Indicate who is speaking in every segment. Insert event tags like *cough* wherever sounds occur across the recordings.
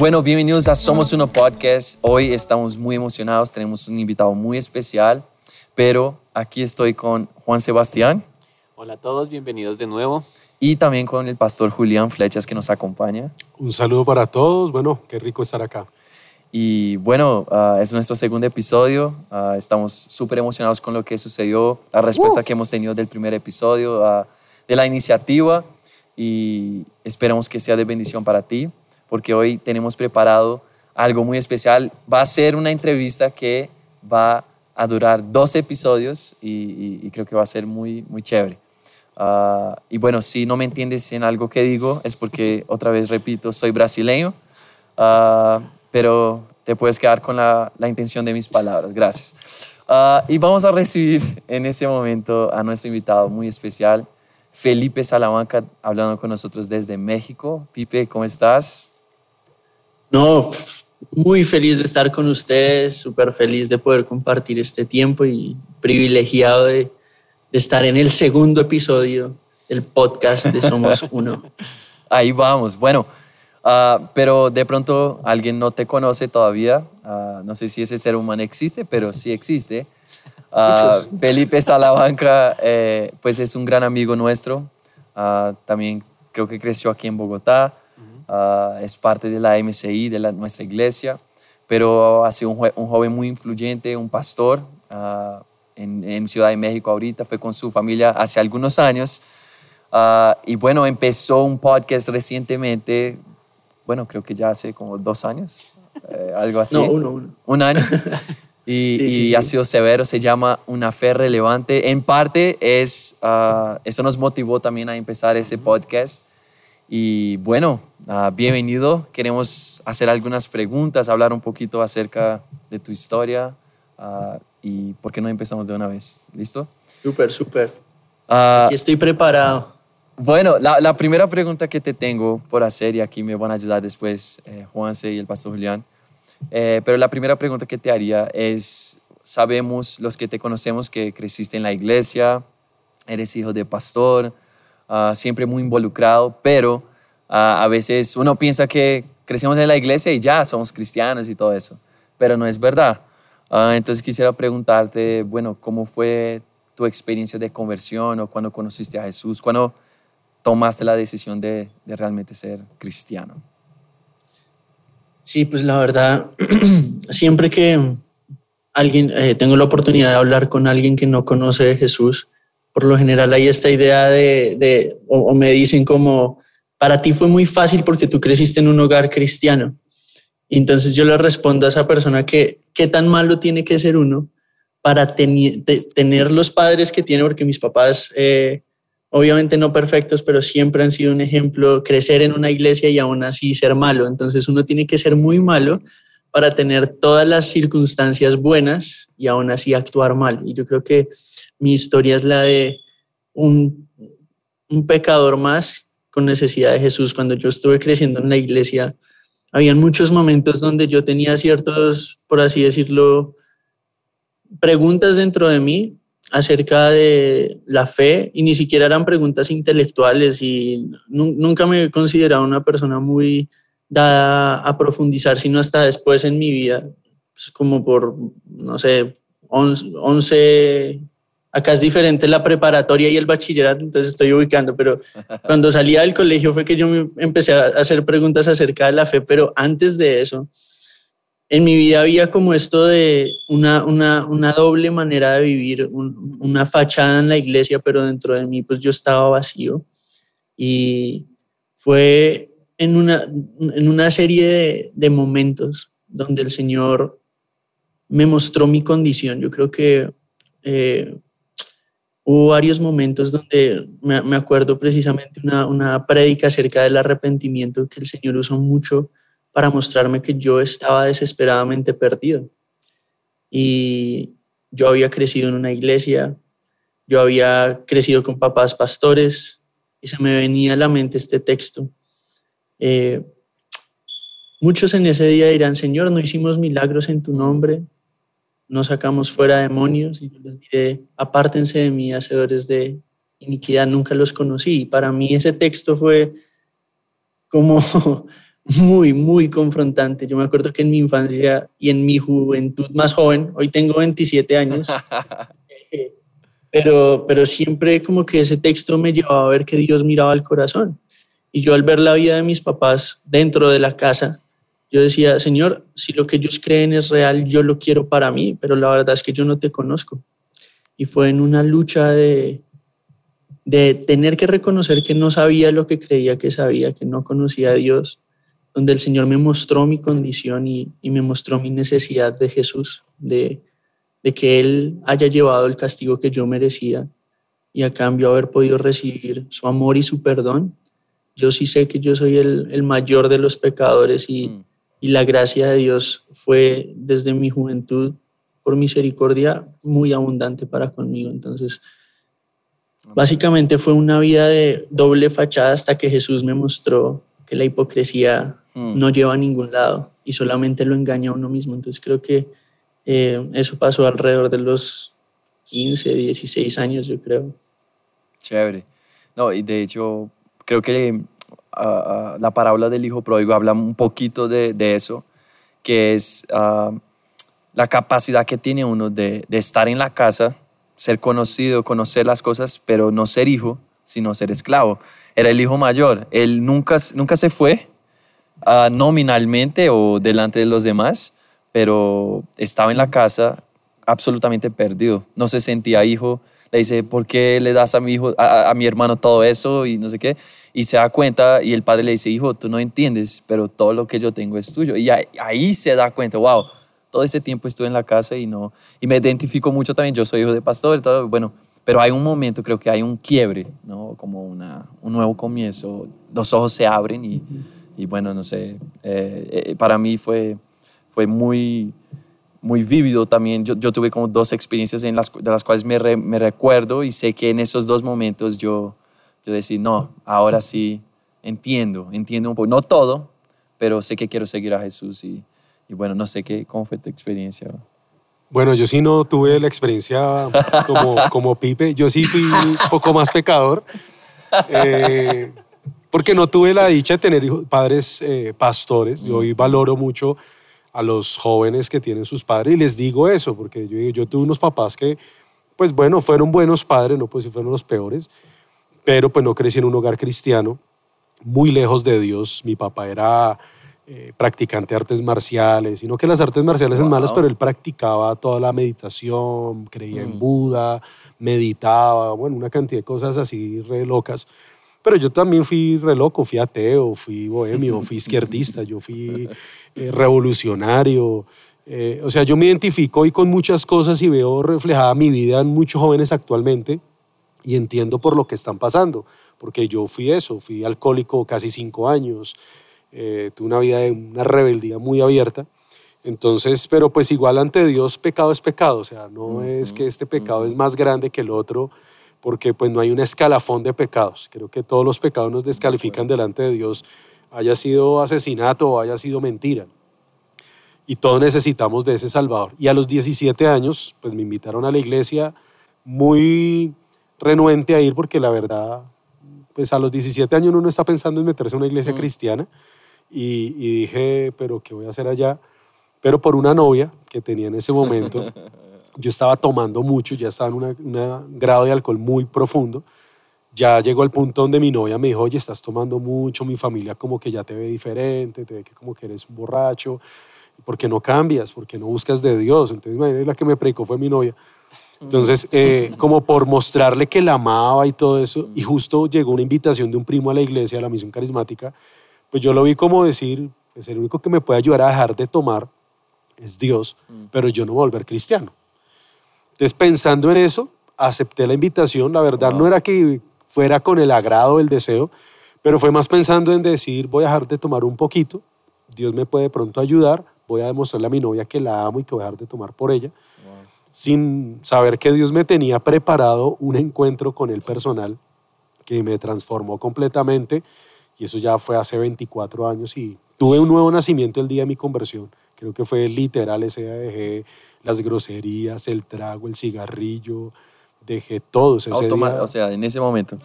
Speaker 1: Bueno, bienvenidos a Somos Uno Podcast. Hoy estamos muy emocionados, tenemos un invitado muy especial, pero aquí estoy con Juan Sebastián.
Speaker 2: Hola a todos, bienvenidos de nuevo.
Speaker 1: Y también con el pastor Julián Flechas que nos acompaña.
Speaker 3: Un saludo para todos, bueno, qué rico estar acá.
Speaker 1: Y bueno, uh, es nuestro segundo episodio. Uh, estamos súper emocionados con lo que sucedió, la respuesta uh. que hemos tenido del primer episodio, de la iniciativa. Y esperamos que sea de bendición para ti, porque hoy tenemos preparado algo muy especial. Va a ser una entrevista que va a durar dos episodios y, y, y creo que va a ser muy, muy chévere. y bueno, si no me entiendes en algo que digo, es porque, otra vez repito, soy brasileño pero te puedes quedar con la, la intención de mis palabras. Gracias. Uh, y vamos a recibir en ese momento a nuestro invitado muy especial, Felipe Salamanca, hablando con nosotros desde México. Pipe, ¿cómo estás?
Speaker 4: No, muy feliz de estar con ustedes, súper feliz de poder compartir este tiempo y privilegiado de, de estar en el segundo episodio del podcast de Somos *laughs* Uno.
Speaker 1: Ahí vamos. Bueno, Uh, pero de pronto alguien no te conoce todavía. Uh, no sé si ese ser humano existe, pero sí existe. Uh, Felipe Salamanca, eh, pues es un gran amigo nuestro. también creo que creció aquí en Bogotá. Es parte de la MCI, de la, nuestra iglesia. Pero ha sido un, un joven muy influyente, un pastor en, en, Ciudad de México ahorita. Fue con su familia hace algunos años. y bueno, empezó un podcast recientemente bueno, creo que ya hace como dos años, eh, algo así.
Speaker 4: No, uno, uno.
Speaker 1: Un año. *laughs* Y, ha sido severo, se llama Una Fe Relevante. En parte es, ah, eso nos motivó también a empezar ese podcast. Y bueno, uh, bienvenido. Queremos hacer algunas preguntas, hablar un poquito acerca de tu historia. Uh, y por qué no empezamos de una vez. ¿Listo?
Speaker 4: Súper, súper. Aquí estoy preparado.
Speaker 1: Bueno, la, primera pregunta que te tengo por hacer, y aquí me van a ayudar después eh, Juanse y el pastor Julián, eh, pero la primera pregunta que te haría es, sabemos los que te conocemos que creciste en la iglesia, eres hijo de pastor, ah, siempre muy involucrado, pero ah, a veces uno piensa que crecemos en la iglesia y ya somos cristianos y todo eso, pero no es verdad. Ah, entonces quisiera preguntarte, bueno, ¿cómo fue tu experiencia de conversión o cuando conociste a Jesús? ¿Cuándo tomaste la decisión de, de realmente ser cristiano?
Speaker 4: Sí, pues la verdad, *clears throat* siempre que alguien, eh, tengo la oportunidad de hablar con alguien que no conoce de Jesús, por lo general hay esta idea de, o, me dicen como, para ti fue muy fácil porque tú creciste en un hogar cristiano. Y entonces yo le respondo a esa persona que, ¿qué tan malo tiene que ser uno para tener los padres que tiene? Porque mis papás eh, obviamente no perfectos, pero siempre han sido un ejemplo, crecer en una iglesia y aún así ser malo. Entonces uno tiene que ser muy malo para tener todas las circunstancias buenas y aún así actuar mal. Y yo creo que mi historia es la de un, un pecador más con necesidad de Jesús. Cuando yo estuve creciendo en la iglesia, habían muchos momentos donde yo tenía ciertos, por así decirlo, preguntas dentro de mí acerca de la fe y ni siquiera eran preguntas intelectuales y nunca me he considerado una persona muy dada a profundizar, sino hasta después en mi vida, pues, como por, no sé, 11, acá es diferente la preparatoria y el bachillerato, entonces estoy ubicando, pero *laughs* cuando salía del colegio fue que yo me empecé a hacer preguntas acerca de la fe, pero antes de eso, en mi vida había como esto de una, una, una doble manera de vivir, una fachada en la iglesia, pero dentro de mí pues yo estaba vacío. Y fue en una, en una serie de, de momentos donde el Señor me mostró mi condición. Yo creo que eh, hubo varios momentos donde me, me acuerdo precisamente una, una prédica acerca del arrepentimiento que el Señor usó mucho para mostrarme que yo estaba desesperadamente perdido. Y yo había crecido en una iglesia, yo había crecido con papás pastores y se me venía a la mente este texto. Eh, muchos en ese día dirán, Señor, no hicimos milagros en tu nombre, no sacamos fuera demonios y yo les diré, apártense de mí, hacedores de iniquidad, nunca los conocí. Y para mí ese texto fue como *laughs* muy, muy confrontante. Yo me acuerdo que en mi infancia y en mi juventud más joven, hoy tengo 27 años, *laughs* pero, pero siempre como que ese texto me llevaba a ver que Dios miraba al corazón. Y yo al ver la vida de mis papás dentro de la casa, yo decía, Señor, si lo que ellos creen es real, yo lo quiero para mí, pero la verdad es que yo no te conozco. Y fue en una lucha de, de tener que reconocer que no sabía lo que creía que sabía, que no conocía a Dios, donde el Señor me mostró mi condición y, y me mostró mi necesidad de Jesús, de, de que Él haya llevado el castigo que yo merecía y a cambio haber podido recibir su amor y su perdón. Yo sí sé que yo soy el, el mayor de los pecadores y,
Speaker 1: Mm.
Speaker 4: y la gracia de Dios fue desde mi juventud, por misericordia, muy abundante para conmigo. Entonces, básicamente fue una vida de doble fachada hasta que Jesús me mostró que la hipocresía
Speaker 1: Mm.
Speaker 4: no lleva a ningún lado y solamente lo engaña a uno mismo. Entonces creo que eh, eso pasó alrededor de los 15, 16 años, yo creo.
Speaker 1: Chévere. No, y de hecho, creo que ah, ah, la parábola del hijo pródigo habla un poquito de, de eso, que es ah, la capacidad que tiene uno de, de estar en la casa, ser conocido, conocer las cosas, pero no ser hijo, sino ser esclavo. Era el hijo mayor. Él nunca, nunca se fue nominalmente o delante de los demás, pero estaba en la casa absolutamente perdido. No se sentía hijo. Le dice, ¿por qué le das a mi hijo, a, a mi hermano todo eso y no sé qué? Y se da cuenta y el padre le dice, hijo, tú no entiendes, pero todo lo que yo tengo es tuyo. Y ahí, ahí se da cuenta, wow, todo ese tiempo estuve en la casa y no, y me identifico mucho también. Yo soy hijo de pastor todo, bueno, pero hay un momento, creo que hay un quiebre, ¿no? Como una, un nuevo comienzo. Los ojos se abren y, y bueno, no sé, eh, eh, para mí fue, fue muy, muy vívido también. Yo, yo tuve como dos experiencias en las, de las cuales me, re- me recuerdo y sé que en esos dos momentos yo, yo decía, no, ahora sí entiendo, entiendo un poco, no todo, pero sé que quiero seguir a Jesús y, y bueno, no sé qué, cómo fue tu experiencia.
Speaker 3: Bueno, yo sí no tuve la experiencia como, como Pipe. Yo sí fui un poco más pecador. eh, porque no tuve la dicha de tener hijos- padres eh, pastores. Yo hoy valoro mucho a los jóvenes que tienen sus padres y les digo eso, porque yo, yo tuve unos papás que, pues bueno, fueron buenos padres, no pues si fueron los peores, pero pues no crecí en un hogar cristiano, muy lejos de Dios. Mi papá era eh, practicante de artes marciales, y no que las artes marciales son malas,
Speaker 1: Wow.
Speaker 3: pero él practicaba toda la meditación, creía en
Speaker 1: Mm.
Speaker 3: Buda, meditaba, bueno, una cantidad de cosas así re locas. Pero yo también fui re loco, fui ateo, fui bohemio, fui *laughs* izquierdista, yo fui eh, revolucionario. eh, o sea, yo me identifico hoy con muchas cosas y veo reflejada mi vida en muchos jóvenes actualmente y entiendo por lo que están pasando, porque yo fui eso, fui alcohólico casi cinco años, eh, tuve una vida de una rebeldía muy abierta. Entonces, pero pues igual ante Dios pecado es pecado, o sea, no es que este pecado es más grande que el otro, porque pues no hay un escalafón de pecados. Creo que todos los pecados nos descalifican delante de Dios, haya sido asesinato o haya sido mentira. Y todos necesitamos de ese Salvador. Y a los 17 años, pues me invitaron a la iglesia muy renuente a ir porque la verdad, pues a los 17 años uno no está pensando en meterse en una iglesia cristiana. Y, y dije, pero ¿qué voy a hacer allá? Pero por una novia que tenía en ese momento, *laughs* yo estaba tomando mucho, ya estaba en un grado de alcohol muy profundo. Ya llegó al punto donde mi novia me dijo, oye, estás tomando mucho, mi familia como que ya te ve diferente, te ve que como que eres un borracho, ¿por qué no cambias? ¿Por qué no buscas de Dios? Entonces, imagínate, la que me predicó fue mi novia. Entonces, eh, como por mostrarle que la amaba y todo eso, y justo llegó una invitación de un primo a la iglesia, a la misión carismática, pues yo lo vi como decir, pues el único que me puede ayudar a dejar de tomar es Dios, pero yo no voy a volver cristiano. Entonces, pensando en eso, acepté la invitación. La verdad no era que fuera con el agrado, el deseo, pero fue más pensando en decir, voy a dejar de tomar un poquito, Dios me puede de pronto ayudar, voy a demostrarle a mi novia que la amo y que voy a dejar de tomar por ella, sin saber que Dios me tenía preparado un encuentro con el personal que me transformó completamente y eso ya fue hace 24 años y tuve un nuevo nacimiento el día de mi conversión. Creo que fue literal, ese día dejé las groserías, el trago, el cigarrillo, dejé todo. Ese
Speaker 1: Automa-
Speaker 3: día
Speaker 1: o sea, en ese momento.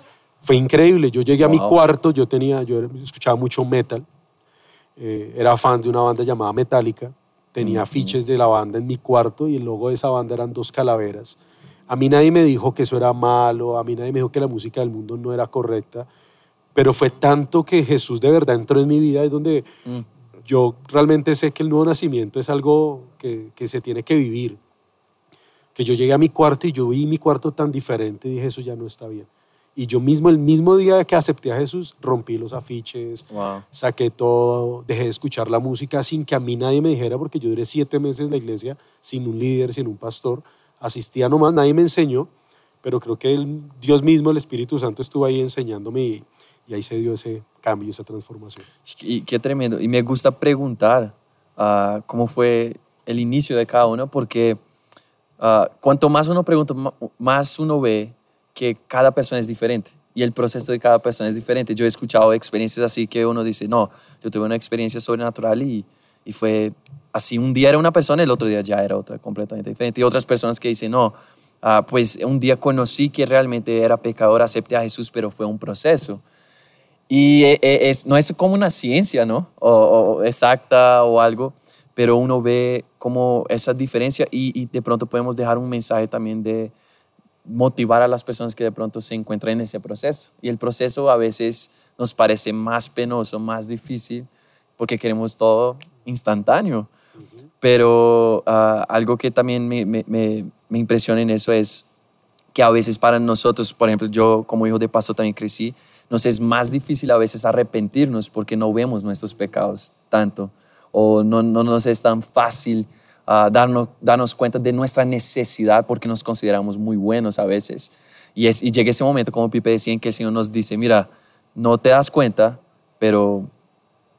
Speaker 3: fue increíble. Yo llegué a mi cuarto, yo tenía, yo escuchaba mucho metal. eh, era fan de una banda llamada Metallica, tenía afiches de la banda en mi cuarto y el logo de esa banda eran dos calaveras. A mí nadie me dijo que eso era malo, a mí nadie me dijo que la música del mundo no era correcta, pero fue tanto que Jesús de verdad entró en mi vida, es donde mm. yo realmente sé que el nuevo nacimiento es algo que, que, se tiene que vivir. Que yo llegué a mi cuarto y yo vi mi cuarto tan diferente y dije, eso ya no está bien. Y yo mismo, el mismo día que acepté a Jesús, rompí los afiches, saqué todo, dejé de escuchar la música sin que a mí nadie me dijera, porque yo duré siete meses en la iglesia sin un líder, sin un pastor. Asistía nomás, nadie me enseñó, pero creo que el, Dios mismo, el Espíritu Santo, estuvo ahí enseñándome y, ahí se dio ese cambio, esa transformación.
Speaker 1: Y qué tremendo. Y me gusta preguntar uh, cómo fue el inicio de cada uno, porque uh, cuanto más uno pregunta, más uno ve que cada persona es diferente y el proceso de cada persona es diferente. Yo he escuchado experiencias así que uno dice, no, yo tuve una experiencia sobrenatural y, y fue así, un día era una persona, el otro día ya era otra completamente diferente. Y otras personas que dicen, no, ah, pues un día conocí que realmente era pecador, acepté a Jesús, pero fue un proceso. Y e, e, es, no es como una ciencia, ¿no? O, exacta o algo, pero uno ve como esa diferencia y de pronto podemos dejar un mensaje también de, motivar a las personas que de pronto se encuentran en ese proceso. Y el proceso a veces nos parece más penoso, más difícil, porque queremos todo instantáneo. Pero ah, algo que también me, me, me, impresiona en eso es que a veces para nosotros, por ejemplo, yo como hijo de pastor también crecí, nos es más difícil a veces arrepentirnos porque no vemos nuestros pecados tanto o no, no nos es tan fácil darnos, darnos cuenta de nuestra necesidad porque nos consideramos muy buenos a veces. Y, es, y llega ese momento, como Pipe decía, en que el Señor nos dice, mira, no te das cuenta, pero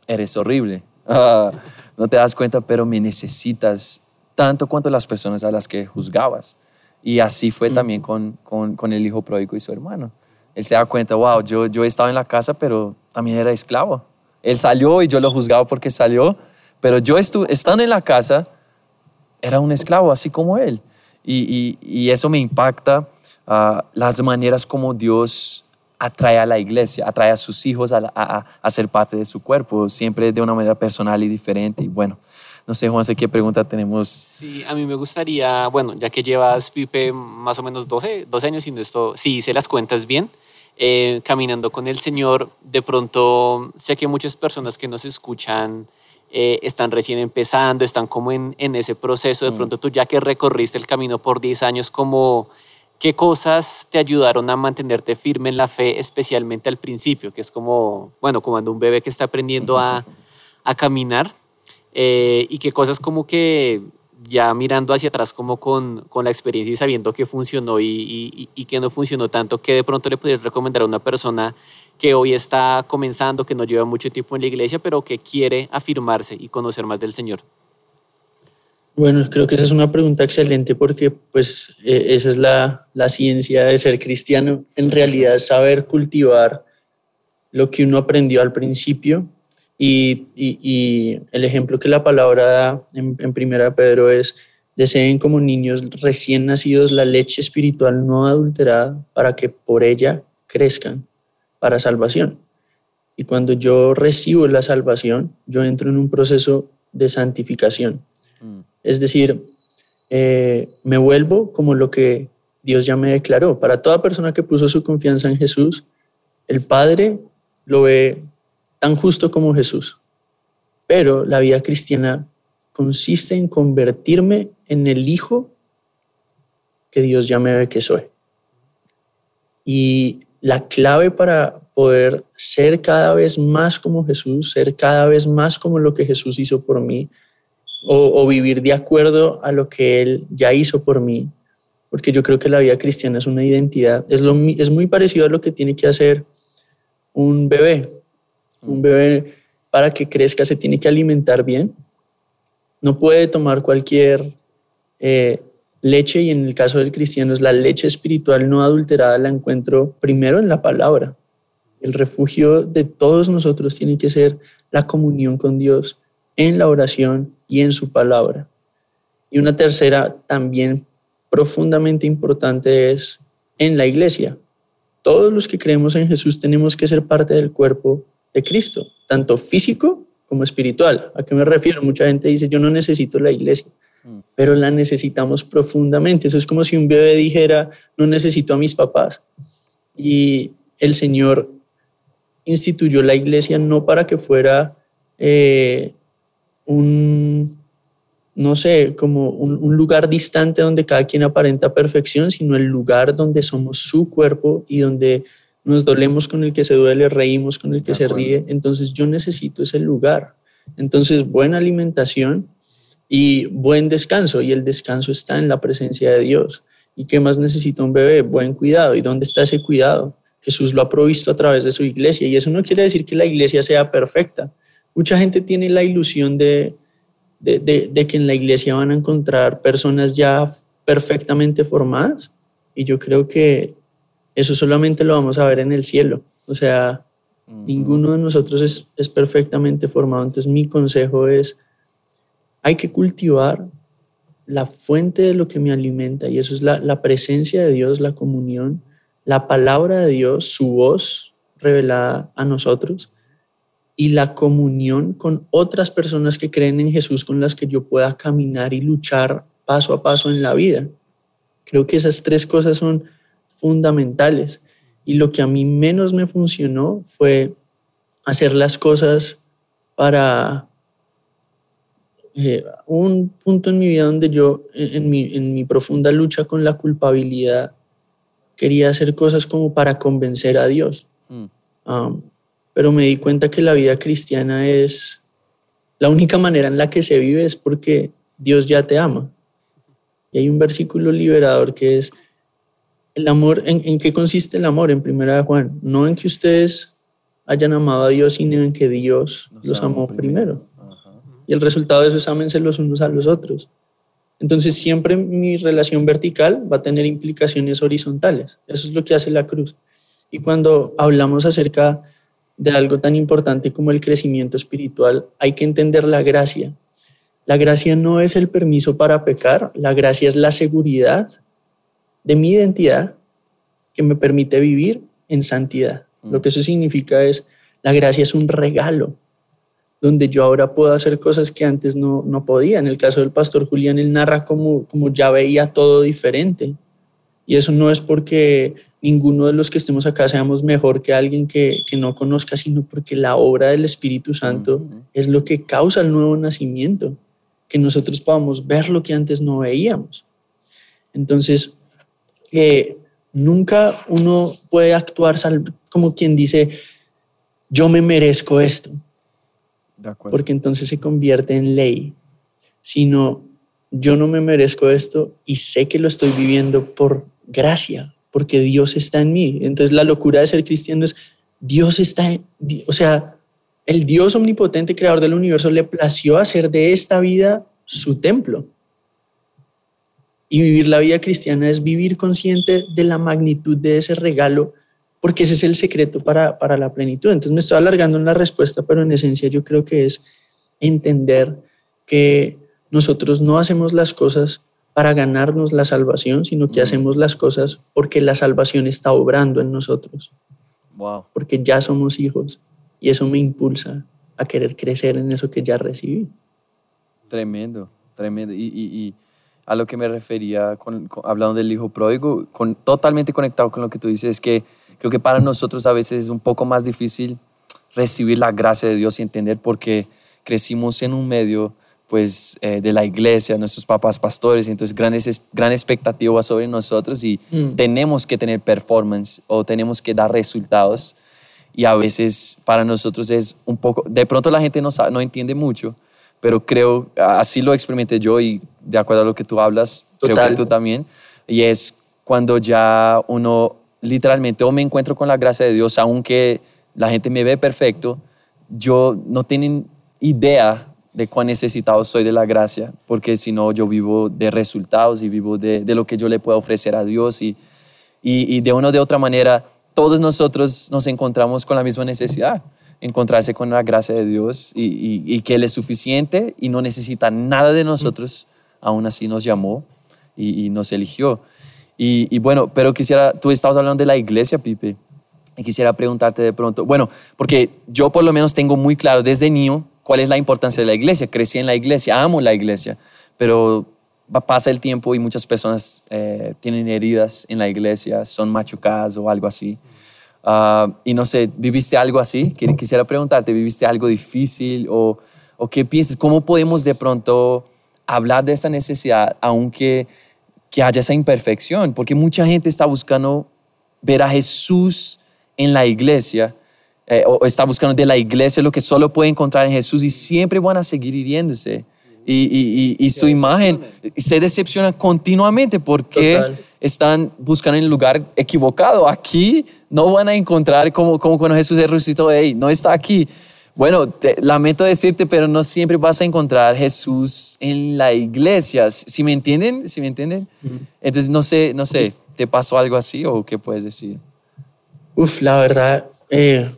Speaker 1: eres horrible. *laughs* no te das cuenta, pero me necesitas tanto cuanto las personas a las que juzgabas. Y así fue también con, con, con, el hijo pródigo y su hermano. Él se da cuenta, wow, yo, yo he estado en la casa, pero también era esclavo. Él salió y yo lo juzgaba porque salió, pero yo estuve, estando en la casa, era un esclavo, así como él. Y, y, eso me impacta uh, las maneras como Dios atrae a la iglesia, atrae a sus hijos a, a, a, ser parte de su cuerpo, siempre de una manera personal y diferente. Y bueno, no sé, Juan, qué pregunta tenemos.
Speaker 2: Sí, a mí me gustaría, bueno, ya que llevas, Pipe, más o menos 12, 12 años haciendo esto, si hice las cuentas bien, eh, caminando con el Señor, de pronto sé que muchas personas que nos escuchan eh, están recién empezando, están como en, en ese proceso. De mm. pronto tú ya que recorriste el camino por 10 años, como, ¿qué cosas te ayudaron a mantenerte firme en la fe, especialmente al principio? Que es como, bueno, como cuando un bebé que está aprendiendo a, a caminar. Eh, y qué cosas como que ya mirando hacia atrás como con, con la experiencia y sabiendo que funcionó y, y, y, que no funcionó tanto, que de pronto le podrías recomendar a una persona que hoy está comenzando, que no lleva mucho tiempo en la iglesia, pero que quiere afirmarse y conocer más del Señor?
Speaker 4: Bueno, creo que esa es una pregunta excelente porque pues e, esa es la, la ciencia de ser cristiano. En realidad, saber cultivar lo que uno aprendió al principio y, y, y el ejemplo que la palabra da en, en Primera Pedro es deseen como niños recién nacidos la leche espiritual no adulterada para que por ella crezcan para salvación. Y cuando yo recibo la salvación, yo entro en un proceso de santificación. Mm. Es decir, eh, me vuelvo como lo que Dios ya me declaró. Para toda persona que puso su confianza en Jesús, el Padre lo ve tan justo como Jesús. Pero la vida cristiana consiste en convertirme en el Hijo que Dios ya me ve que soy. Y la clave para poder ser cada vez más como Jesús, ser cada vez más como lo que Jesús hizo por mí, o, vivir de acuerdo a lo que Él ya hizo por mí, porque yo creo que la vida cristiana es una identidad, es, lo, es muy parecido a lo que tiene que hacer un bebé. Un bebé para que crezca se tiene que alimentar bien, no puede tomar cualquier eh, leche y en el caso del cristiano es la leche espiritual no adulterada la encuentro primero en la palabra. El refugio de todos nosotros tiene que ser la comunión con Dios en la oración y en su palabra. Y una tercera también profundamente importante es en la iglesia. Todos los que creemos en Jesús tenemos que ser parte del cuerpo de Cristo, tanto físico como espiritual. ¿A qué me refiero? Mucha gente dice, yo no necesito la iglesia. Pero la necesitamos profundamente. Eso es como si un bebé dijera, no necesito a mis papás. Y el Señor instituyó la iglesia no para que fuera eh, un, no sé, como un, un, lugar distante donde cada quien aparenta perfección, sino el lugar donde somos su cuerpo y donde nos dolemos con el que se duele, reímos con el que se ríe. Entonces yo necesito ese lugar. Entonces buena alimentación y buen descanso. Y el descanso está en la presencia de Dios. ¿Y qué más necesita un bebé? Buen cuidado. ¿Y dónde está ese cuidado? Jesús lo ha provisto a través de su iglesia. Y eso no quiere decir que la iglesia sea perfecta. Mucha gente tiene la ilusión de, de, de que en la iglesia van a encontrar personas ya perfectamente formadas. Y yo creo que eso solamente lo vamos a ver en el cielo. O sea, ninguno de nosotros es, es, perfectamente formado. Entonces mi consejo es, hay que cultivar la fuente de lo que me alimenta y eso es la, la presencia de Dios, la comunión, la palabra de Dios, su voz revelada a nosotros y la comunión con otras personas que creen en Jesús con las que yo pueda caminar y luchar paso a paso en la vida. Creo que esas tres cosas son fundamentales. Y lo que a mí menos me funcionó fue hacer las cosas para eh, un punto en mi vida donde yo, en mi, en mi profunda lucha con la culpabilidad, quería hacer cosas como para convencer a Dios. Mm. Um, pero me di cuenta que la vida cristiana es la única manera en la que se vive es porque Dios ya te ama. Y hay un versículo liberador que es, el amor, ¿en, qué consiste el amor? En primera de Juan, no en que ustedes hayan amado a Dios, sino en que Dios los amó primero. Y el resultado de eso es ámense los unos a los otros. Entonces siempre mi relación vertical va a tener implicaciones horizontales. Eso es lo que hace la cruz. Y cuando hablamos acerca de algo tan importante como el crecimiento espiritual, hay que entender la gracia. La gracia no es el permiso para pecar, la gracia es la seguridad de mi identidad que me permite vivir en santidad. Mm. Lo que eso significa es, la gracia es un regalo, donde yo ahora puedo hacer cosas que antes no, no podía. En el caso del pastor Julián, él narra como, como ya veía todo diferente. Y eso no es porque ninguno de los que estemos acá seamos mejor que alguien que, que no conozca, sino porque la obra del Espíritu Santo es lo que causa el nuevo nacimiento, que nosotros podamos ver lo que antes no veíamos. Entonces, que nunca uno puede actuar como quien dice, yo me merezco esto. Porque entonces se convierte en ley. Sino, yo no me merezco esto y sé que lo estoy viviendo por gracia, porque Dios está en mí. Entonces la locura de ser cristiano es, Dios está, en, o sea, el Dios omnipotente, creador del universo, le plació hacer de esta vida su templo. Y vivir la vida cristiana es vivir consciente de la magnitud de ese regalo, porque ese es el secreto para, para la plenitud. Entonces me estoy alargando en la respuesta, pero en esencia yo creo que es entender que nosotros no hacemos las cosas para ganarnos la salvación, sino que hacemos las cosas porque la salvación está obrando en nosotros. Wow. Porque ya somos hijos y eso me impulsa a querer crecer en eso que ya recibí.
Speaker 1: Tremendo, tremendo. y, y a lo que me refería con, hablando del hijo pródigo, con, totalmente conectado con lo que tú dices, es que creo que para nosotros a veces es un poco más difícil recibir la gracia de Dios y entender por qué crecimos en un medio pues eh, de la iglesia, nuestros papás pastores, entonces gran, gran expectativa sobre nosotros y mm. tenemos que tener performance o tenemos que dar resultados y a veces para nosotros es un poco, de pronto la gente no, no entiende mucho, pero creo, así lo experimenté yo y de acuerdo a lo que tú hablas, creo que tú también, y es cuando ya uno literalmente o me encuentro con la gracia de Dios, aunque la gente me ve perfecto, yo no tengo idea de cuán necesitado soy de la gracia, porque si no yo vivo de resultados y vivo de, lo que yo le puedo ofrecer a Dios y, y, y de una o de otra manera todos nosotros nos encontramos con la misma necesidad encontrarse con la gracia de Dios y, que Él es suficiente y no necesita nada de nosotros, aún así nos llamó y, nos eligió. Y, bueno, pero quisiera, tú estabas hablando de la iglesia, Pipe, y quisiera preguntarte de pronto, bueno, porque yo por lo menos tengo muy claro desde niño, cuál es la importancia de la iglesia. Crecí en la iglesia, amo la iglesia, pero pasa el tiempo y muchas personas eh, tienen heridas en la iglesia, son machucadas o algo así. Ah, y no sé, ¿viviste algo así? Quisiera preguntarte, ¿viviste algo difícil o, o qué piensas? ¿Cómo podemos de pronto hablar de esa necesidad aunque que haya esa imperfección? Porque mucha gente está buscando ver a Jesús en la iglesia eh, o está buscando de la iglesia lo que solo puede encontrar en Jesús y siempre van a seguir hiriéndose. Y, y, y, su imagen se decepciona continuamente porque están buscando en el lugar equivocado. Aquí no van a encontrar como, como cuando Jesús es resucitó, hey, no está aquí. Bueno, lamento decirte, pero no siempre vas a encontrar Jesús en la iglesia. ¿Si me entienden? ¿Si me entienden? Entonces, no sé, no sé, ¿te pasó algo así o qué puedes decir?
Speaker 4: Uf, la verdad, eh,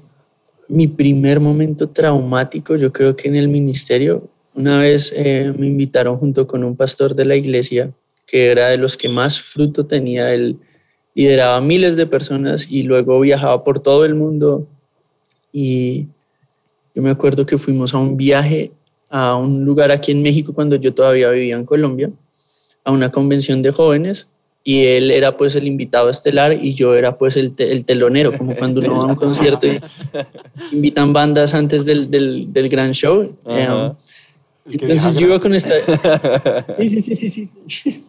Speaker 4: mi primer momento traumático, yo creo que en el ministerio, una vez eh, me invitaron junto con un pastor de la iglesia, que era de los que más fruto tenía, él lideraba miles de personas y luego viajaba por todo el mundo. Y yo me acuerdo que fuimos a un viaje a un lugar aquí en México cuando yo todavía vivía en Colombia, a una convención de jóvenes y él era pues el invitado estelar y yo era pues el, el telonero, como *laughs* cuando uno va a un concierto y *laughs* invitan bandas antes del, del, del gran show. Eh, entonces yo iba con esta... *laughs* Sí, sí, sí, sí.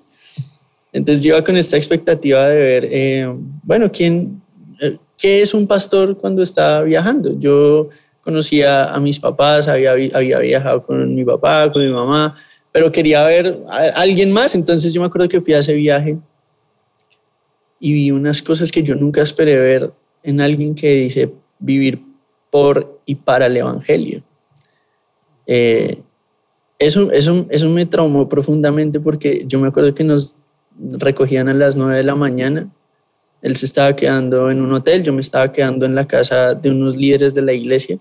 Speaker 4: Entonces yo iba con esta expectativa de ver, eh, bueno, ¿quién, eh, ¿qué es un pastor cuando está viajando? Yo conocía a mis papás, había, había viajado con mi papá, con mi mamá, pero quería ver a alguien más, entonces yo me acuerdo que fui a ese viaje y vi unas cosas que yo nunca esperé ver en alguien que dice vivir por y para el Evangelio. Eh, eso, eso, eso me traumó profundamente porque yo me acuerdo que nos recogían a las 9 de la mañana. Él se estaba quedando en un hotel, yo me estaba quedando en la casa de unos líderes de la iglesia.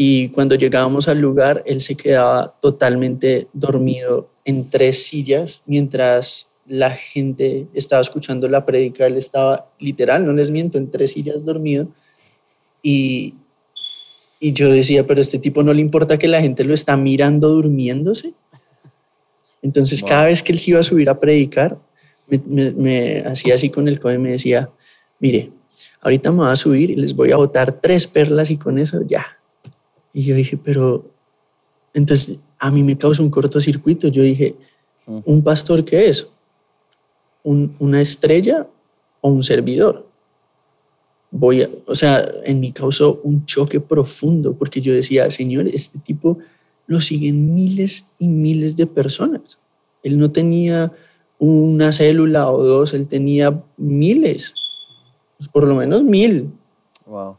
Speaker 4: Y cuando llegábamos al lugar, él se quedaba totalmente dormido en tres sillas mientras la gente estaba escuchando la prédica, él estaba literal, no les miento, en tres sillas dormido. Y, y yo decía, pero a este tipo no le importa que la gente lo está mirando durmiéndose. Entonces, cada vez que él se iba a subir a predicar, me, hacía así con el codo y me decía, mire, ahorita me voy a subir y les voy a botar tres perlas y con eso ya. Y yo dije, pero entonces a mí me causa un cortocircuito. Yo dije, mm. ¿un pastor qué es? una estrella o un servidor. Voy a, o sea, en mí causó un choque profundo porque yo decía, Señor, este tipo lo siguen miles y miles de personas. Él no tenía una célula o dos, él tenía miles, por lo menos mil.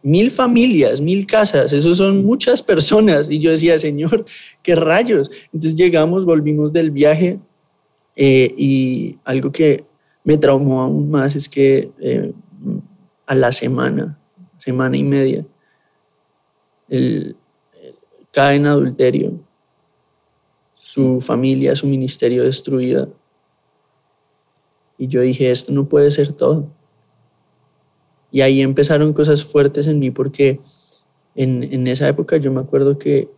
Speaker 4: Mil familias, mil casas, eso son muchas personas. Y yo decía, Señor, qué rayos. Entonces llegamos, volvimos del viaje eh, y algo que me traumó aún más es que eh, a la semana, semana y media, cae en adulterio, su familia, su ministerio destruida. Y yo dije, esto no puede ser todo. Y ahí empezaron cosas fuertes en mí porque en, en esa época yo me acuerdo que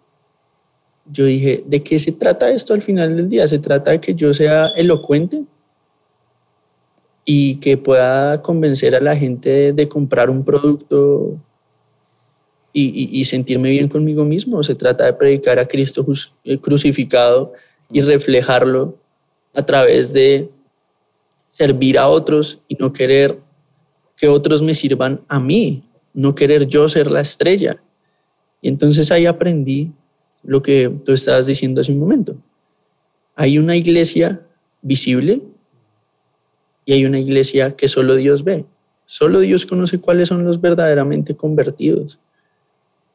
Speaker 4: yo dije, ¿de qué se trata esto al final del día? ¿Se trata de que yo sea elocuente? y que pueda convencer a la gente de, comprar un producto y, sentirme bien conmigo mismo. Se trata de predicar a Cristo eh, crucificado y reflejarlo a través de servir a otros y no querer que otros me sirvan a mí, no querer yo ser la estrella. Y entonces ahí aprendí lo que tú estabas diciendo hace un momento. Hay una iglesia visible y hay una iglesia que solo Dios ve. Solo Dios conoce cuáles son los verdaderamente convertidos.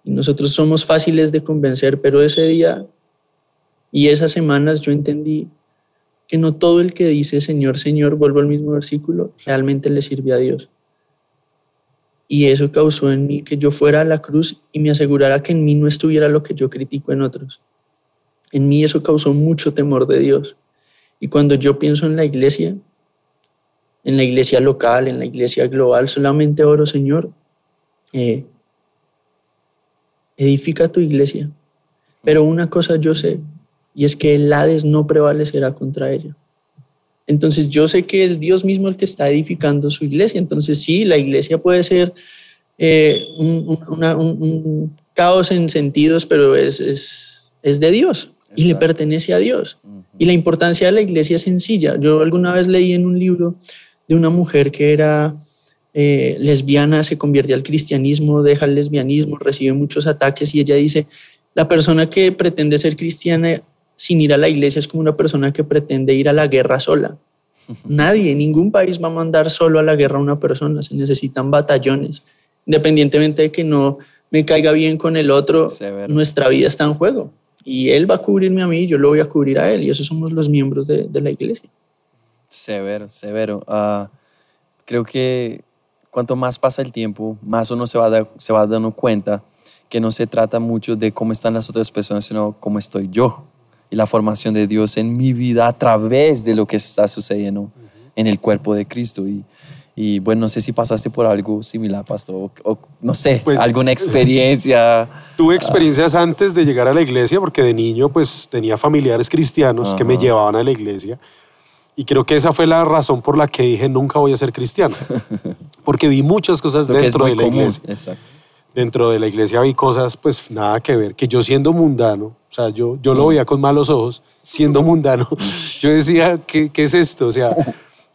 Speaker 4: Y nosotros somos fáciles de convencer, pero ese día y esas semanas yo entendí que no todo el que dice Señor, Señor, vuelvo al mismo versículo, realmente le sirve a Dios. Y eso causó en mí que yo fuera a la cruz y me asegurara que en mí no estuviera lo que yo critico en otros. En mí eso causó mucho temor de Dios. Y cuando yo pienso en la iglesia, en la iglesia local, en la iglesia global. Solamente oro, Señor, eh, edifica tu iglesia. Pero una cosa yo sé, y es que el Hades no prevalecerá contra ella. Entonces yo sé que es Dios mismo el que está edificando su iglesia. Entonces sí, la iglesia puede ser eh, un, caos en sentidos, pero es, es, es de Dios y le pertenece a Dios. Y la importancia de la iglesia es sencilla. Yo alguna vez leí en un libro de una mujer que era eh, lesbiana, se convierte al cristianismo, deja el lesbianismo, recibe muchos ataques y ella dice, la persona que pretende ser cristiana sin ir a la iglesia es como una persona que pretende ir a la guerra sola. *laughs* Nadie, ningún país va a mandar solo a la guerra a una persona, se necesitan batallones. Independientemente de que no me caiga bien con el otro, nuestra vida está en juego. Y él va a cubrirme a mí, yo lo voy a cubrir a él, y esos somos los miembros de, la iglesia.
Speaker 1: Severo, severo. Ah, creo que cuanto más pasa el tiempo, más uno se va, se va dando cuenta que no se trata mucho de cómo están las otras personas, sino cómo estoy yo y la formación de Dios en mi vida a través de lo que está sucediendo en el cuerpo de Cristo. Y, y, bueno, no sé si pasaste por algo similar, pastor, o, no sé, pues, alguna experiencia. *laughs*
Speaker 3: Tuve experiencias antes de llegar a la iglesia, porque de niño pues tenía familiares cristianos que me llevaban a la iglesia. Y creo que esa fue la razón por la que dije nunca voy a ser cristiano. *laughs* Porque vi muchas cosas dentro de la iglesia. Exacto dentro de la iglesia vi cosas pues nada que ver, que yo siendo mundano, o sea, yo, yo lo mm. veía con malos ojos, siendo mundano, *laughs* yo decía, ¿qué, ¿qué, es esto? O sea,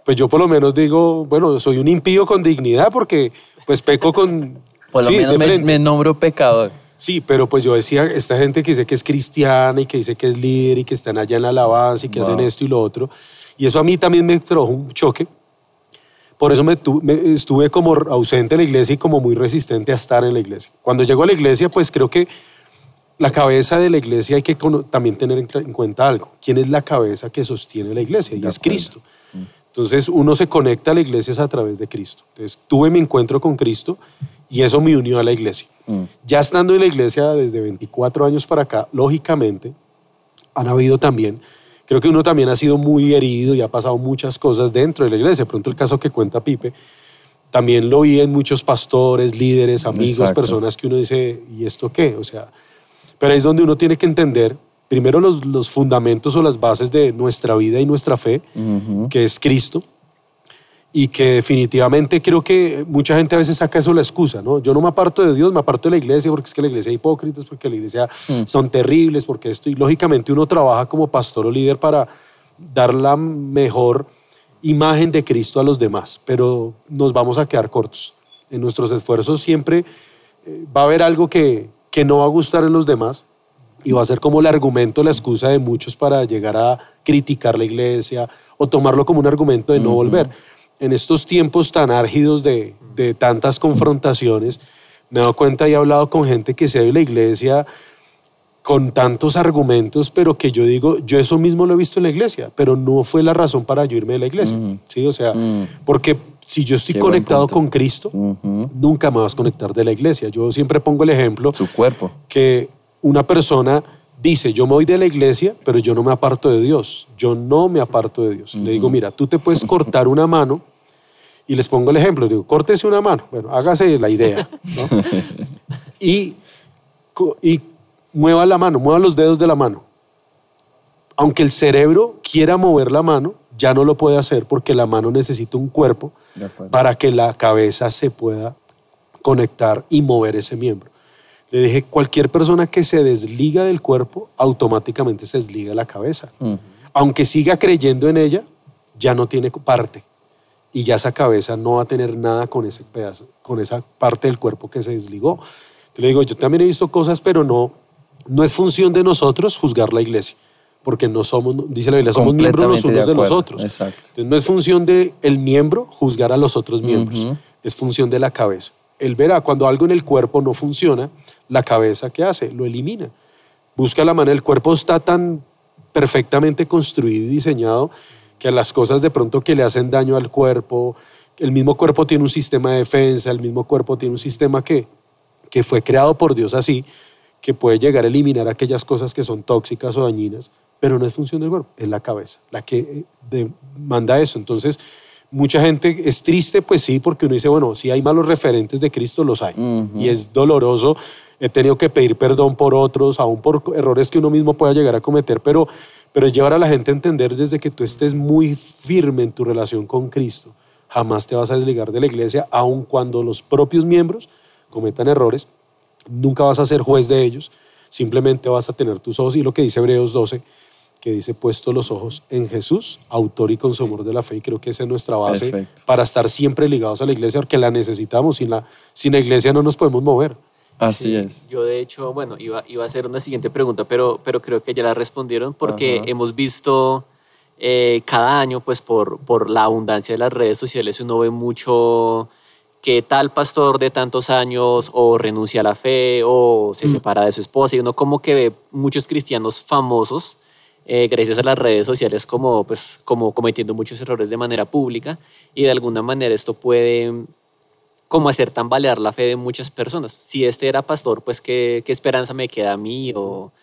Speaker 3: pues yo por lo menos digo, bueno, soy un impío con dignidad porque pues peco con... *laughs*
Speaker 1: Por lo menos me, nombro pecador.
Speaker 3: Sí, pero pues yo decía, esta gente que dice que es cristiana y que dice que es líder y que están allá en la alabanza y que hacen esto y lo otro, y eso a mí también me trajo un choque, por eso me, estuve como ausente de la iglesia y como muy resistente a estar en la iglesia. Cuando llego a la iglesia, pues creo que la cabeza de la iglesia hay que también tener en cuenta algo. ¿Quién es la cabeza que sostiene la iglesia? Y es Cristo. Entonces uno se conecta a la iglesia a través de Cristo. Entonces tuve mi encuentro con Cristo y eso me unió a la iglesia. Mm. Ya estando en la iglesia desde 24 años para acá, lógicamente han habido también creo que uno también ha sido muy herido y ha pasado muchas cosas dentro de la iglesia. De pronto el caso que cuenta Pipe, también lo vi en muchos pastores, líderes, amigos, personas que uno dice, ¿y esto qué? O sea, pero ahí es donde uno tiene que entender primero los, los fundamentos o las bases de nuestra vida y nuestra fe, que es Cristo, y que definitivamente creo que mucha gente a veces saca eso la excusa, ¿no? Yo no me aparto de Dios, me aparto de la iglesia porque es que la iglesia es hipócritas, porque la iglesia mm. son terribles, porque esto, y lógicamente uno trabaja como pastor o líder para dar la mejor imagen de Cristo a los demás, pero nos vamos a quedar cortos. En nuestros esfuerzos siempre eh, va a haber algo que, que no va a gustar en los demás y va a ser como el argumento, la excusa de muchos para llegar a criticar la iglesia o tomarlo como un argumento de no volver en estos tiempos tan árgidos de, de tantas confrontaciones, me he dado cuenta y he hablado con gente que se ha ido a la iglesia con tantos argumentos, pero que yo digo, yo eso mismo lo he visto en la iglesia, pero no fue la razón para yo irme de la iglesia. ¿sí? O sea, porque si yo estoy conectado con Cristo, nunca me vas a conectar de la iglesia. Yo siempre pongo el ejemplo.
Speaker 1: Su cuerpo.
Speaker 3: Que una persona dice, yo me voy de la iglesia, pero yo no me aparto de Dios. Yo no me aparto de Dios. Le digo, mira, tú te puedes cortar una mano y les pongo el ejemplo, digo, córtese una mano, bueno, hágase la idea, ¿no? *laughs* y, y mueva la mano, mueva los dedos de la mano. Aunque el cerebro quiera mover la mano, ya no lo puede hacer porque la mano necesita un cuerpo para que la cabeza se pueda conectar y mover ese miembro. Le dije, cualquier persona que se desliga del cuerpo, automáticamente se desliga la cabeza. Aunque siga creyendo en ella, ya no tiene parte y ya esa cabeza no va a tener nada con ese pedazo, con esa parte del cuerpo que se desligó. Te le digo, yo también he visto cosas, pero no, no es función de nosotros juzgar la iglesia, porque no somos, dice la Biblia, somos miembros los unos de, los otros. Entonces no es función del el miembro juzgar a los otros miembros, es función de la cabeza. Él verá cuando algo en el cuerpo no funciona, la cabeza ¿qué hace? Lo elimina. Busca la manera, el cuerpo está tan perfectamente construido y diseñado que las cosas de pronto que le hacen daño al cuerpo, el mismo cuerpo tiene un sistema de defensa, el mismo cuerpo tiene un sistema que, que fue creado por Dios así, que puede llegar a eliminar aquellas cosas que son tóxicas o dañinas, pero no es función del cuerpo, es la cabeza, la que eh, manda eso. Entonces, mucha gente es triste, pues sí, porque uno dice, bueno, si hay malos referentes de Cristo, los hay. Y es doloroso he tenido que pedir perdón por otros, aún por errores que uno mismo pueda llegar a cometer, pero, pero llevar a la gente a entender desde que tú estés muy firme en tu relación con Cristo, jamás te vas a desligar de la iglesia, aun cuando los propios miembros cometan errores, nunca vas a ser juez de ellos, simplemente vas a tener tus ojos. Y lo que dice Hebreos 12, que dice puesto los ojos en Jesús, autor y consumidor de la fe, y creo que esa es nuestra base para estar siempre ligados a la iglesia, porque la necesitamos, sin la, sin la iglesia no nos podemos mover.
Speaker 1: Así es.
Speaker 2: Yo de hecho, bueno, iba, iba a hacer una siguiente pregunta, pero, pero creo que ya la respondieron porque hemos visto eh, cada año, pues por, por la abundancia de las redes sociales, uno ve mucho que tal pastor de tantos años o renuncia a la fe o se mm. separa de su esposa y uno como que ve muchos cristianos famosos eh, gracias a las redes sociales como, pues, como cometiendo muchos errores de manera pública y de alguna manera esto puede como hacer tambalear la fe de muchas personas. Si este era pastor, pues qué, qué esperanza me queda a mí o,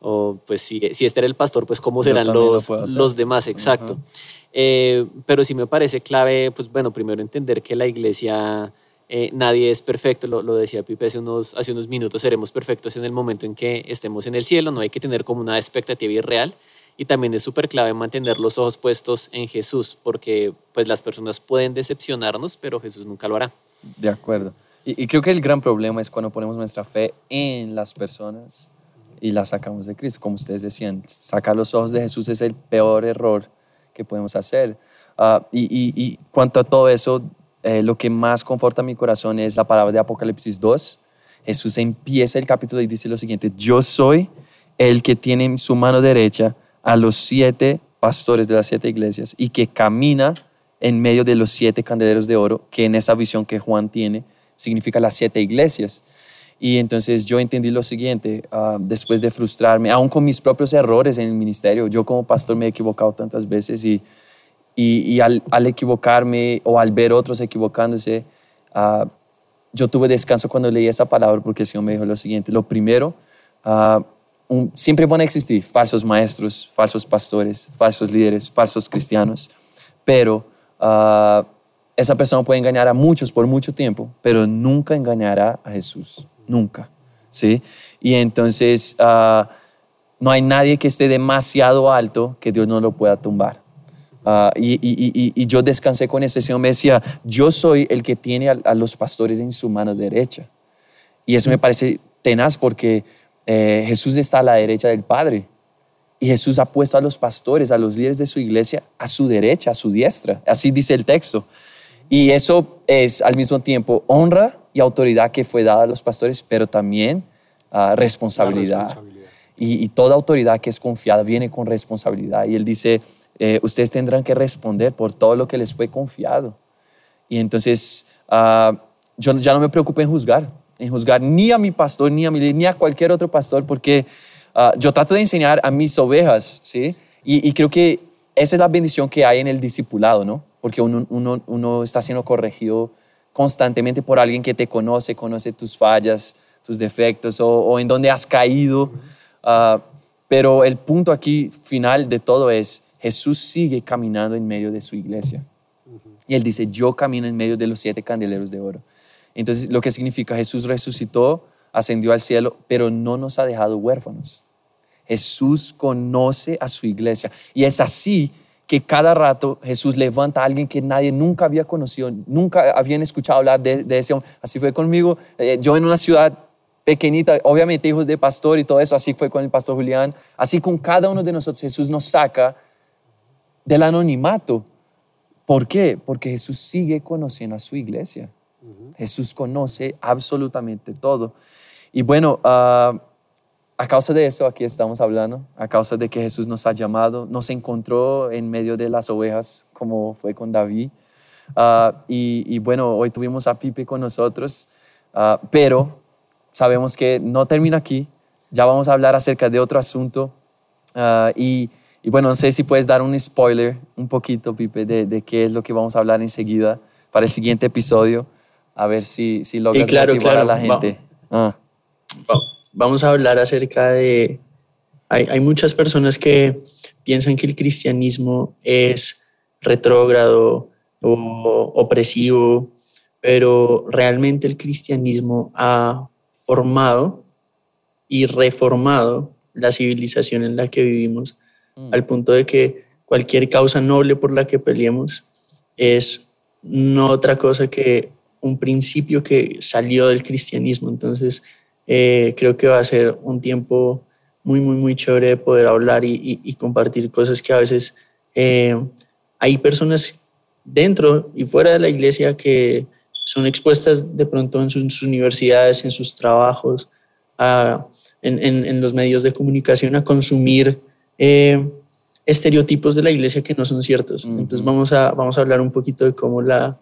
Speaker 2: o pues si, si, este era el pastor, pues cómo serán los, los demás, exacto. Eh, pero sí me parece clave, pues bueno, primero entender que la iglesia... Eh, nadie es perfecto, lo, lo, decía Pipe hace unos, hace unos minutos, seremos perfectos en el momento en que estemos en el cielo, no hay que tener como una expectativa irreal y también es súper clave mantener los ojos puestos en Jesús, porque pues las personas pueden decepcionarnos, pero Jesús nunca lo hará.
Speaker 1: De acuerdo. Y, creo que el gran problema es cuando ponemos nuestra fe en las personas y la sacamos de Cristo. Como ustedes decían, sacar los ojos de Jesús es el peor error que podemos hacer. Uh, y, y, cuanto a todo eso, eh, lo que más conforta mi corazón es la palabra de Apocalipsis 2. Jesús empieza el capítulo y dice lo siguiente, yo soy el que tiene en su mano derecha a los siete pastores de las siete iglesias y que camina en medio de los siete candeleros de oro, que en esa visión que Juan tiene significa las siete iglesias. Y entonces yo entendí lo siguiente, uh, después de frustrarme, aún con mis propios errores en el ministerio, yo como pastor me he equivocado tantas veces y y, al, equivocarme o al ver otros equivocándose, uh, yo tuve descanso cuando leí esa palabra porque el Señor me dijo lo siguiente. Lo primero, uh, siempre van a existir falsos maestros, falsos pastores, falsos líderes, falsos cristianos, pero uh, esa persona puede engañar a muchos por mucho tiempo, pero nunca engañará a Jesús, nunca. ¿sí? Y entonces no hay nadie que esté demasiado alto que Dios no lo pueda tumbar. Ah, y, yo descansé con ese Señor me decía, yo soy el que tiene a, los pastores en su mano derecha. Y eso me parece tenaz porque eh, Jesús está a la derecha del Padre. Y Jesús ha puesto a los pastores, a los líderes de su iglesia, a su derecha, a su diestra. Así dice el texto. Y eso es al mismo tiempo honra y autoridad que fue dada a los pastores, pero también ah, responsabilidad. responsabilidad. Y, y toda autoridad que es confiada viene con responsabilidad. Y él dice, eh, ustedes tendrán que responder por todo lo que les fue confiado. Y entonces uh, yo ya no me preocupo en juzgar, en juzgar ni a mi pastor, ni a, mi, ni a cualquier otro pastor, porque uh, yo trato de enseñar a mis ovejas, ¿sí? Y, y, creo que esa es la bendición que hay en el discipulado, ¿no? Porque uno, uno, uno está siendo corregido constantemente por alguien que te conoce, conoce tus fallas, tus defectos o, o en dónde has caído. Uh, pero el punto aquí final de todo es, Jesús sigue caminando en medio de su iglesia. Y él dice, yo camino en medio de los siete candeleros de oro. Entonces, lo que significa, Jesús resucitó, ascendió al cielo, pero no nos ha dejado huérfanos. Jesús conoce a su iglesia. Y es así que cada rato Jesús levanta a alguien que nadie nunca había conocido, nunca habían escuchado hablar de, ese hombre. Así fue conmigo. Eh, yo en una ciudad pequeñita, obviamente hijos de pastor y todo eso, así fue con el pastor Julián. Así con cada uno de nosotros Jesús nos saca del anonimato. ¿Por qué? Porque Jesús sigue conociendo a su iglesia. Jesús conoce absolutamente todo. Y bueno, ah, a causa de eso aquí estamos hablando, a causa de que Jesús nos ha llamado, nos encontró en medio de las ovejas, como fue con David. Ah, y, bueno, hoy tuvimos a Pipe con nosotros, ah, pero sabemos que no termina aquí. Ya vamos a hablar acerca de otro asunto. y bueno, no sé si puedes dar un spoiler un poquito, Pipe, de qué es lo que vamos a hablar enseguida para el siguiente episodio, a ver si, si logras motivar a la gente.
Speaker 4: Ah. Vamos a hablar acerca de... Hay, hay muchas personas que piensan que el cristianismo es retrógrado o opresivo, pero realmente el cristianismo ha formado y reformado la civilización en la que vivimos,
Speaker 1: Mm.
Speaker 4: al punto de que cualquier causa noble por la que peleemos es no otra cosa que un principio que salió del cristianismo. Entonces, eh, creo que va a ser un tiempo muy, muy, muy chévere de poder hablar y, y- y compartir cosas que a veces eh, hay personas dentro y fuera de la iglesia que son expuestas de pronto en sus universidades, en sus trabajos, a- en, en- en los medios de comunicación a consumir eh, estereotipos de la iglesia que no son ciertos. Entonces vamos a, vamos a hablar un poquito de cómo la,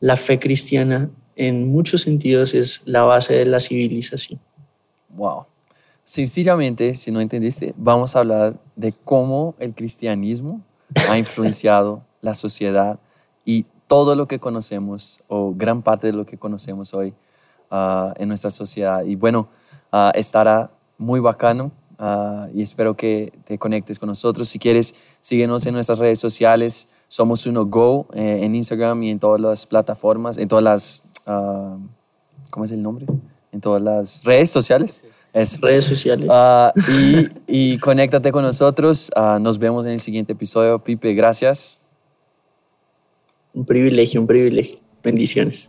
Speaker 4: la fe cristiana en muchos sentidos es la base de la civilización.
Speaker 1: Wow. Sencillamente, si no entendiste, vamos a hablar de cómo el cristianismo ha influenciado *laughs* la sociedad y todo lo que conocemos, o gran parte de lo que conocemos hoy ah, en nuestra sociedad. Y bueno, ah, estará muy bacano ah, y espero que te conectes con nosotros. Si quieres, síguenos en nuestras redes sociales. Somos Uno Go eh, en Instagram y en todas las plataformas, en todas las, ah, ¿cómo es el nombre? En todas las redes sociales. Eso.
Speaker 4: Redes sociales.
Speaker 1: Ah, y, y conéctate con nosotros. Ah, nos vemos en el siguiente episodio. Pipe, gracias.
Speaker 4: Un privilegio, un privilegio. Bendiciones.